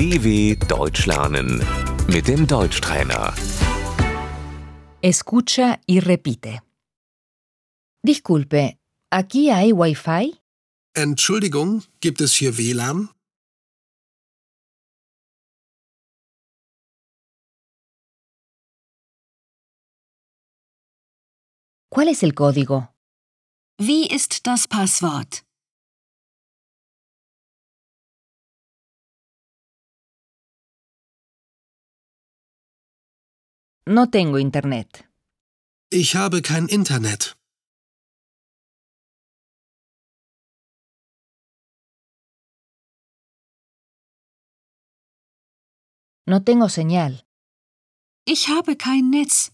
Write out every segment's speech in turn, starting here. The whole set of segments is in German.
DW Deutsch lernen mit dem Deutschtrainer. Escucha y repite. Disculpe, ¿aquí hay Wi-Fi? Entschuldigung, gibt es hier WLAN? ¿Cuál es el código? Wie ist das Passwort? No tengo internet. Ich habe kein Internet. No tengo señal. Ich habe kein Netz.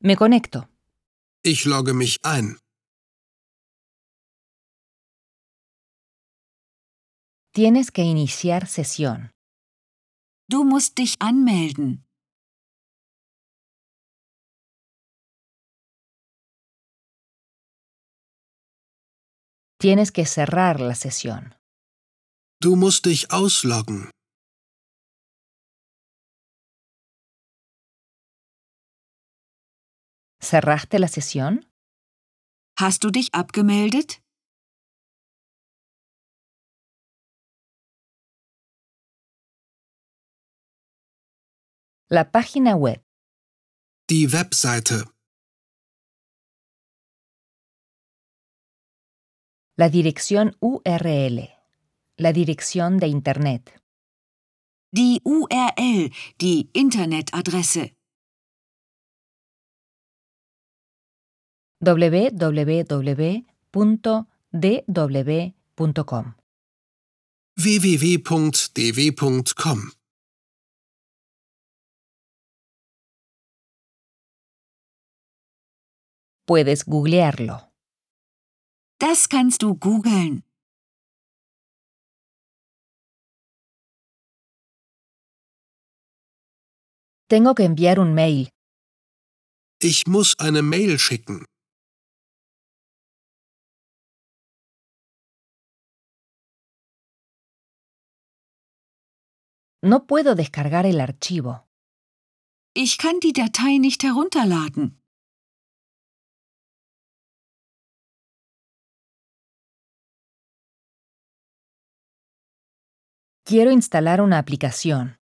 Me conecto. Ich logge mich ein. Tienes que iniciar sesión. Du musst dich anmelden. Tienes que cerrar la sesión. Du musst dich ausloggen. ¿Cerraste la sesión? Hast du dich abgemeldet? La página web. Die Webseite. La dirección URL. La dirección de Internet. Die URL, die Internetadresse. www.dw.com. www.dw.com. Puedes googlearlo. Das kannst du googeln. Tengo que enviar un mail. Ich muss eine Mail schicken. No puedo descargar el archivo. Ich kann die Datei nicht herunterladen. Quiero instalar una aplicación.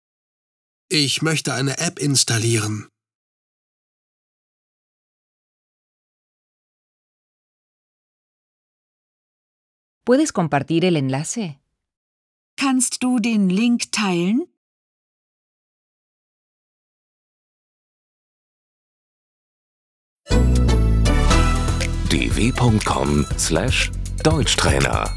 Ich möchte eine App installieren. ¿Puedes compartir el enlace? Kannst du den Link teilen? dw.com/deutschtrainer